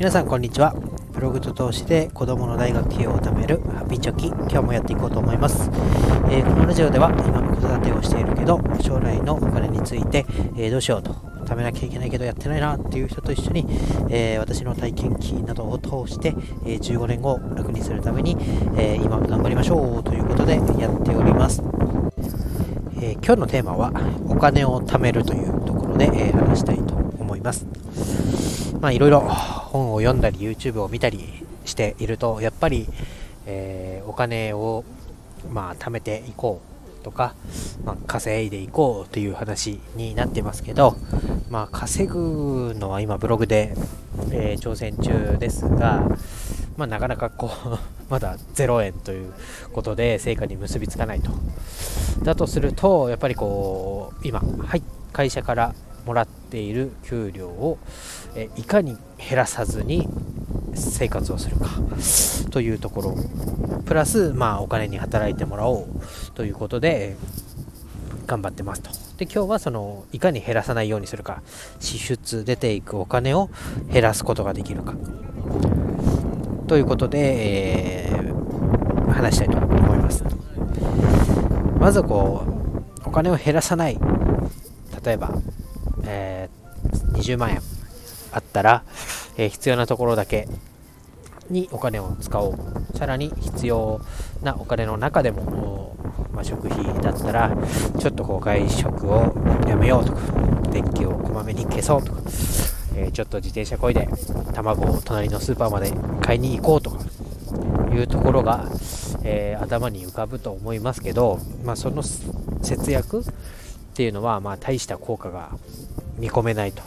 皆さんこんにちは。ブログと通して子供の大学費用を貯めるハピチョキ今日もやっていこうと思います、えー、このラジオでは今子育てをしているけど将来のお金について、えー、どうしようと貯めなきゃいけないけどやってないなっていう人と一緒に、えー、私の体験記などを通して、え15年後楽にするために、え今頑張りましょうということでやっております、え今日のテーマはお金を貯めるというところで、え話したいと思います。まあいろいろ読んだり YouTube を見たりしているとやっぱり、えー、お金をまあ貯めていこうとか、まあ、稼いでいこうという話になってますけど、まあ、稼ぐのは今ブログで、えー、挑戦中ですが、まあ、なかなかこう まだ0円ということで成果に結びつかないと。だとするとやっぱりこう今、はい、会社からもらっている給料を、えいかに減らさずに生活をするか。というところ。プラス、まあ、お金に働いてもらおうということで頑張ってますと。で今日はそのいかに減らさないようにするか。支出出ていくお金を減らすことができるか。ということで、えー、話したいと思います。まずこうお金を減らさない。例えばえー、20万円あったら、えー、必要なところだけにお金を使おう。さらに必要なお金の中でも、まあ、食費だったらちょっとこう外食をやめようとか電気をこまめに消そうとか、えー、ちょっと自転車こいで卵を隣のスーパーまで買いに行こうとかいうところが、えー、頭に浮かぶと思いますけど、まあ、その節約っていうのは、まあ、大した効果が見込めないと。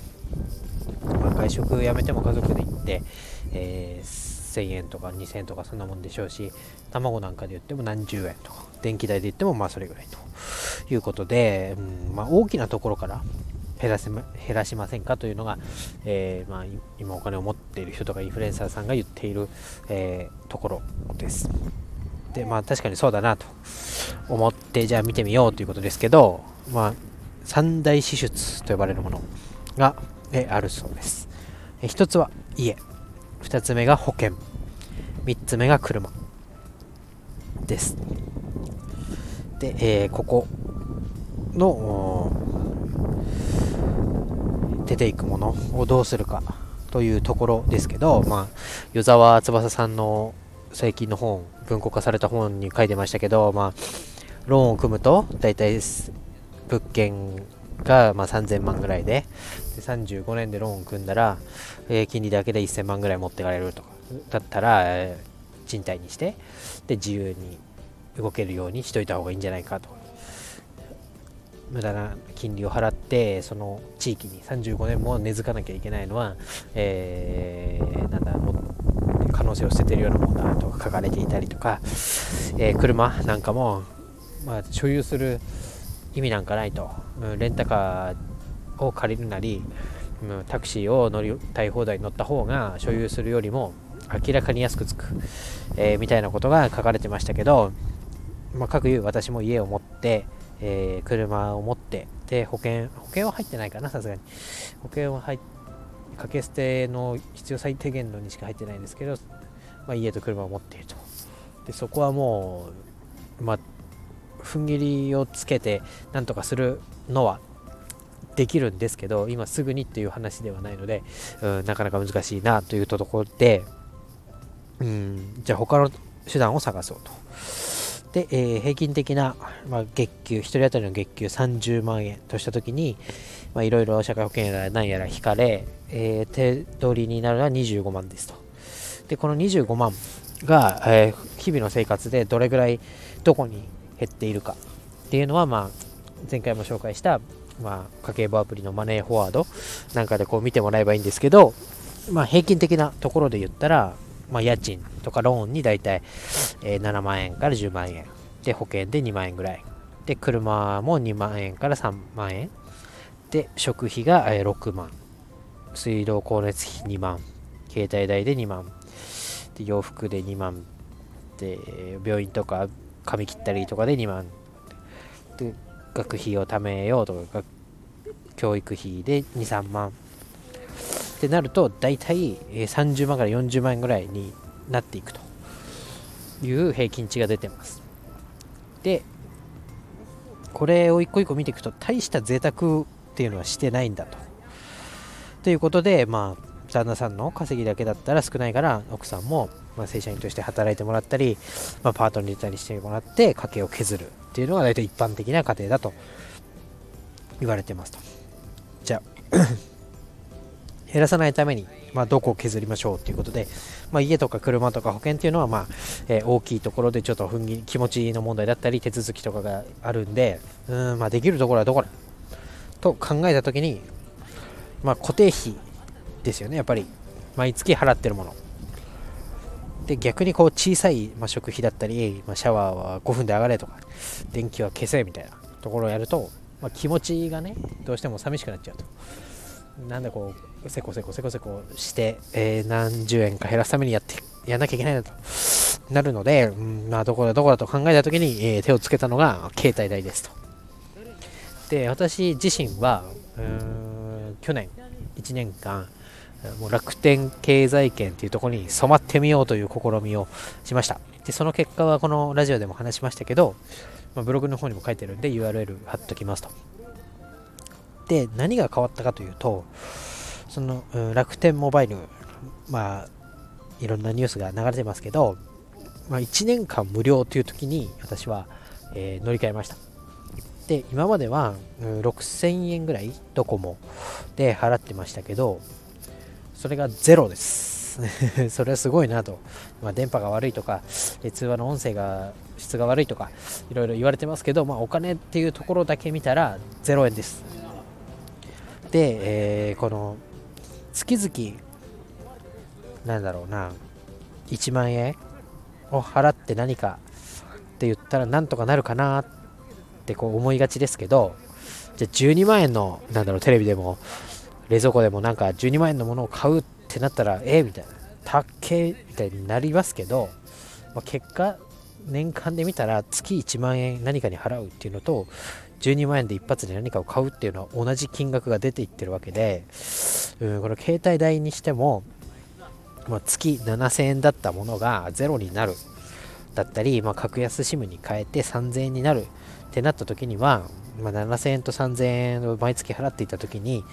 まあ、外食やめても家族で行って、えー、1000円とか2000円とかそんなもんでしょうし、卵なんかで言っても何十円とか、電気代で言ってもまあそれぐらいということで、うんまあ、大きなところから減らせ減らしませんかというのが、えー、まあ、今お金を持っている人とかインフルエンサーさんが言っている、えー、ところです。で、まあ確かにそうだなと思って、じゃあ見てみようということですけど、まあ、三大支出と呼ばれるものが、えあるそうです。え1つは家、2つ目が保険、3つ目が車です。で、えー、ここの出ていくものをどうするかというところですけど、まあ、与沢翼さんの最近の本、文庫化された本に書いてましたけど、まあ、ローンを組むと、大体です物件がま3000万ぐらいでで35年でローン組んだら、えー、金利だけで1000万ぐらい持っていかれるとかだったら、えー、賃貸にしてで自由に動けるようにしといた方がいいんじゃないかと。無駄な金利を払ってその地域に35年も根付かなきゃいけないのは、えー、なんだも可能性を捨ててるようなものだとか書かれていたりとか、えー、車なんかも、まあ、所有する意味なんかないと、うん、レンタカーを借りるなり、うん、タクシーを乗りたい放題に乗った方が所有するよりも明らかに安くつく、えー、みたいなことが書かれてましたけど、まあ、各言う私も家を持って、えー、車を持ってで保険保険は入ってないかなさすがに。保険は入掛け捨ての必要最低限のにしか入ってないんですけど、まあ、家と車を持っていると。でそこはもう、まあ、踏ん切りをつけてなんとかするのはできるんですけど今すぐにっていう話ではないので、うん、なかなか難しいなというところで、うん、じゃあ他の手段を探そうと。で、えー、平均的な、まあ、月給、1人当たりの月給30万円としたときに、いろいろ社会保険やら何やら引かれ、えー、手取りになるのは25万ですと。で、この25万が、えー、日々の生活でどれぐらいどこに減っているかっていうのは、まあ、前回も紹介した、まあ、家計簿アプリのマネーフォワードなんかでこう見てもらえばいいんですけど、まあ、平均的なところで言ったら、まあ、家賃とかローンにだいたい、え7万円から10万円。で保険で2万円ぐらい。で車も2万円から3万円。で食費が6万。水道光熱費2万。携帯代で2万。で洋服で2万。で病院とか髪切ったりとかで2万。で学費を貯めようとか教育費で23万。ってなると大体30万から40万円ぐらいになっていくと。いう平均値が出てます。でこれを一個一個見ていくと大した贅沢っていうのはしてないんだと。ということでまあ旦那さんの稼ぎだけだったら少ないから奥さんも、まあ正社員として働いてもらったり、まあ、パートに入れたりしてもらって家計を削るっていうのが大体一般的な家庭だと言われてますと。じゃあ 減らさないために、まあ、どこを削りましょうということで、まあ、家とか車とか保険っていうのは、まあえー、大きいところでちょっと踏ん気持ちの問題だったり手続きとかがあるんでうん、まあ、できるところはどこだ？と考えた時に、まあ、固定費ですよね。やっぱり毎月払ってるもの。で逆にこう小さい、ま、食費だったり、ま、シャワーは5分で上がれとか電気は消せみたいなところをやると、ま、気持ちがねどうしても寂しくなっちゃうと。なんでこうせこせこせこせこして、えー、何十円か減らすためにやってやんなきゃいけないなと。なるので、うんまあ、どこだどこだと考えた時に、えー、手をつけたのが携帯代ですと。で私自身は去年1年間もう楽天経済圏っていうところに染まってみようという試みをしました。でその結果はこのラジオでも話しましたけど、まあ、ブログの方にも書いてるんで URL 貼っときますと。で何が変わったかというとその、うん、楽天モバイルまあいろんなニュースが流れてますけど、まあ、1年間無料という時に私は、えー、乗り換えました。で今までは、うん、6000円ぐらいドコモで払ってましたけどそれがゼロです。それはすごいなと、まあ、電波が悪いとか通話の音声が質が悪いとかいろいろ言われてますけど、まあ、お金っていうところだけ見たら0円です。で、えー、この月々なんだろうな1万円を払って何かって言ったらなんとかなるかなってこう思いがちですけどじゃあ12万円のなんだろうテレビでも冷蔵庫でもなんか12万円のものを買うってなったらええみたいな。たっけみたいになりますけど、まあ、結果年間で見たら月1万円何かに払うっていうのと12万円で一発で何かを買うっていうのは同じ金額が出ていってるわけでうんこの携帯代にしても、まあ、月7000円だったものがゼロになる。だったり、まあ、格安 SIM に変えて3000円になる。ってなった時にはまあ、7000円と3000円を毎月払っていた時に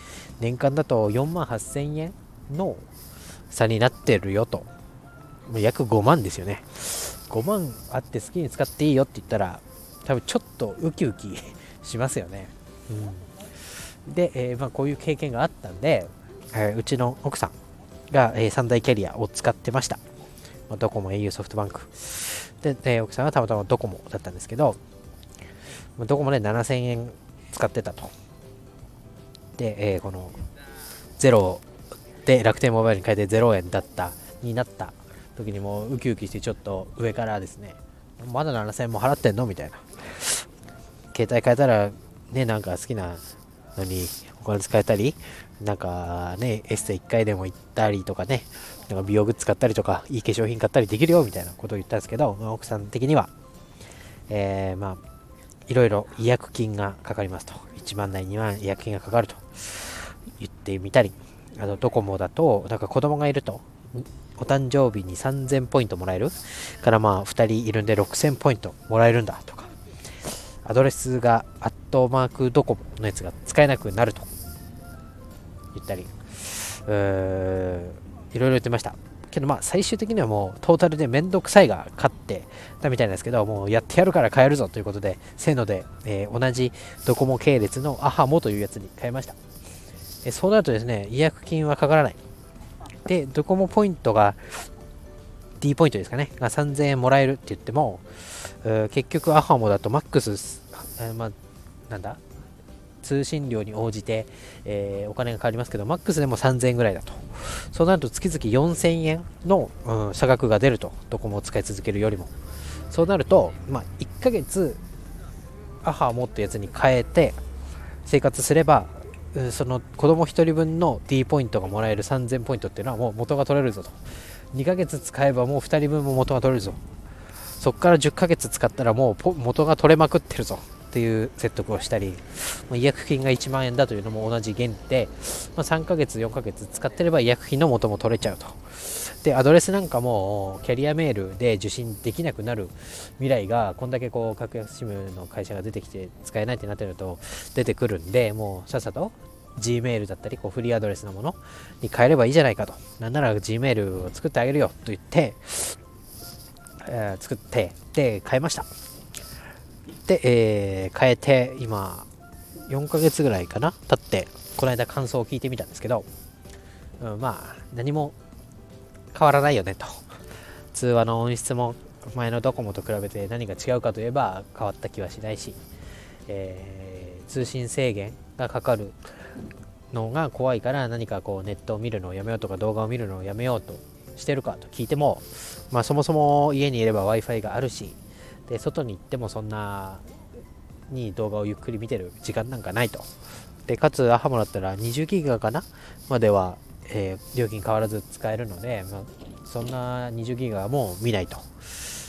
年間だと4万8000円の差になってるよと。約5万ですよね。5万あって好きに使っていいよって言ったら多分ちょっとウキウキしますよね、うん、で、えー、まあ、こういう経験があったんで、えー、うちの奥さんが、えー、3大キャリアを使ってました、まあ、ドコモ au ソフトバンク。で、え奥さんはたまたまドコモだったんですけどどこもね、7000円使ってたと。で、えー、この0で楽天モバイルに変えて0円だった、になった時にもうウキウキしてちょっと上からですね、まだ7000円も払ってんの？みたいな。携帯変えたら、ね、なんか好きなのにお金使えたり、なんかね、エステ1回でも行ったりとかね、なんか美容グッズ買ったりとか、いい化粧品買ったりできるよ？みたいなことを言ったんですけど、奥さん的には、えー、まあ、いろいろ違約金がかかりますと。1万台2万違約金がかかると言ってみたり、あとドコモだと、なんか子供がいると、お誕生日に3000ポイントもらえる。からまあ2人いるんで6000ポイントもらえるんだとか、アドレスがアットマークドコモのやつが使えなくなると言ったり、いろいろ言ってました。けどまあ最終的にはもうトータルでめんどくさいが勝ってたみたいなんですけどもうやってやるから変えるぞということでせーので、えー、同じドコモ系列のアハモというやつに変えました、えそうなるとですね違約金はかからない。でドコモポイントが D ポイントですかね。が3000円もらえるって言っても結局アハモだとマックス、えー、まあなんだ？通信料に応じて、えー、お金がかかりますけど、マックスでも3000円ぐらいだと。そうなると月々4000円の、うん、差額が出ると。ドコモを使い続けるよりも。そうなると、まあ、1ヶ月、アハを持ったやつに変えて生活すれば、その子供1人分の D ポイントがもらえる3000ポイントっていうのはもう元が取れるぞと。2ヶ月使えばもう2人分も元が取れるぞ。そこから10ヶ月使ったらもう元が取れまくってるぞ。っていう説得をしたり違約金が1万円だというのも同じ原理で、まあ、3ヶ月4ヶ月使ってれば違約金の元も取れちゃうと。でアドレスなんかもキャリアメールで受信できなくなる未来がこんだけこう格安 SIM の会社が出てきて使えないってなってると出てくるんでもうさっさと Gmail だったりこうフリーアドレスのものに変えればいいじゃないかと。なんなら Gmail を作ってあげるよと言って、えー、作ってで変えました。で、えー、変えて今4ヶ月ぐらいかな経ってこの間感想を聞いてみたんですけど、うん、まあ何も変わらないよねと。通話の音質も前のドコモと比べて何が違うかといえば変わった気はしないし、えー、通信制限がかかるのが怖いから何かこうネットを見るのをやめようとか動画を見るのをやめようとしてるかと聞いても、まあ、そもそも家にいれば w i f i があるしで外に行ってもそんなに動画をゆっくり見てる時間なんかないと。でかつアハモだったら20ギガかなまでは、えー、料金変わらず使えるので、まあ、そんな20ギガも見ないと。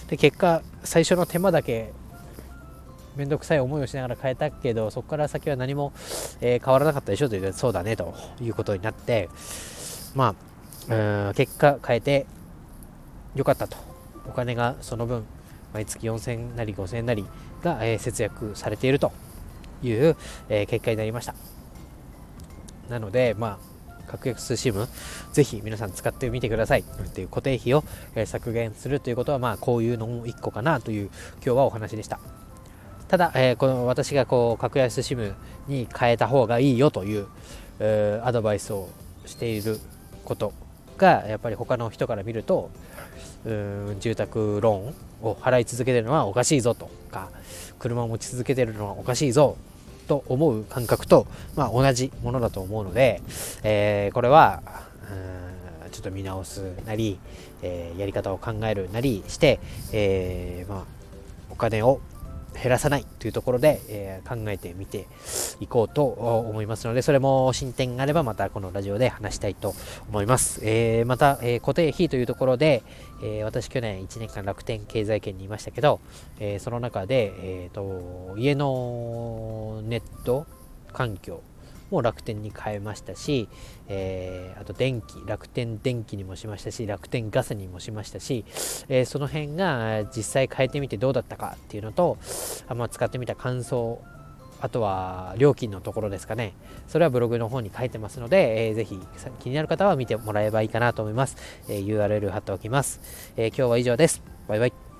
で結果最初の手間だけ面倒くさい思いをしながら変えたけどそこから先は何も、えー、変わらなかったでしょというそうだねということになってまあ結果変えてよかったと。お金がその分毎月4000なり5000なりが、え、節約されているという、え、結果になりました。なのでまあ格安 SIM ぜひ皆さん使ってみてください。っていう固定費を、え削減するということはまあこういうのも1個かなという今日はお話でした。ただ、えー、この私がこう格安 SIM に変えた方がいいよという、えー、アドバイスをしていることがやっぱり他の人から見るとうん住宅ローンを払い続けてるのはおかしいぞとか車を持ち続けてるのはおかしいぞと思う感覚と、まあ、同じものだと思うので、えー、これはちょっと見直すなり、えー、やり方を考えるなりして、えー、まあ、お金を減らさないというところで、えー、考えてみていこうと思いますので、それも進展があればまたこのラジオで話したいと思います。えー、また、えー、固定費というところで、え私去年1年間楽天経済圏にいましたけど、えその中で、えーと家のネット環境も楽天に変えましたし、えー、あと電気、楽天電気にもしましたし、楽天ガスにもしましたし、えー、その辺が実際変えてみてどうだったかっていうのと、あまあ、使ってみた感想、あとは料金のところですかね。それはブログの方に書いてますので、えー、ぜひ気になる方は見てもらえばいいかなと思います。えー、URL 貼っておきます、え、今日は以上です。バイバイ。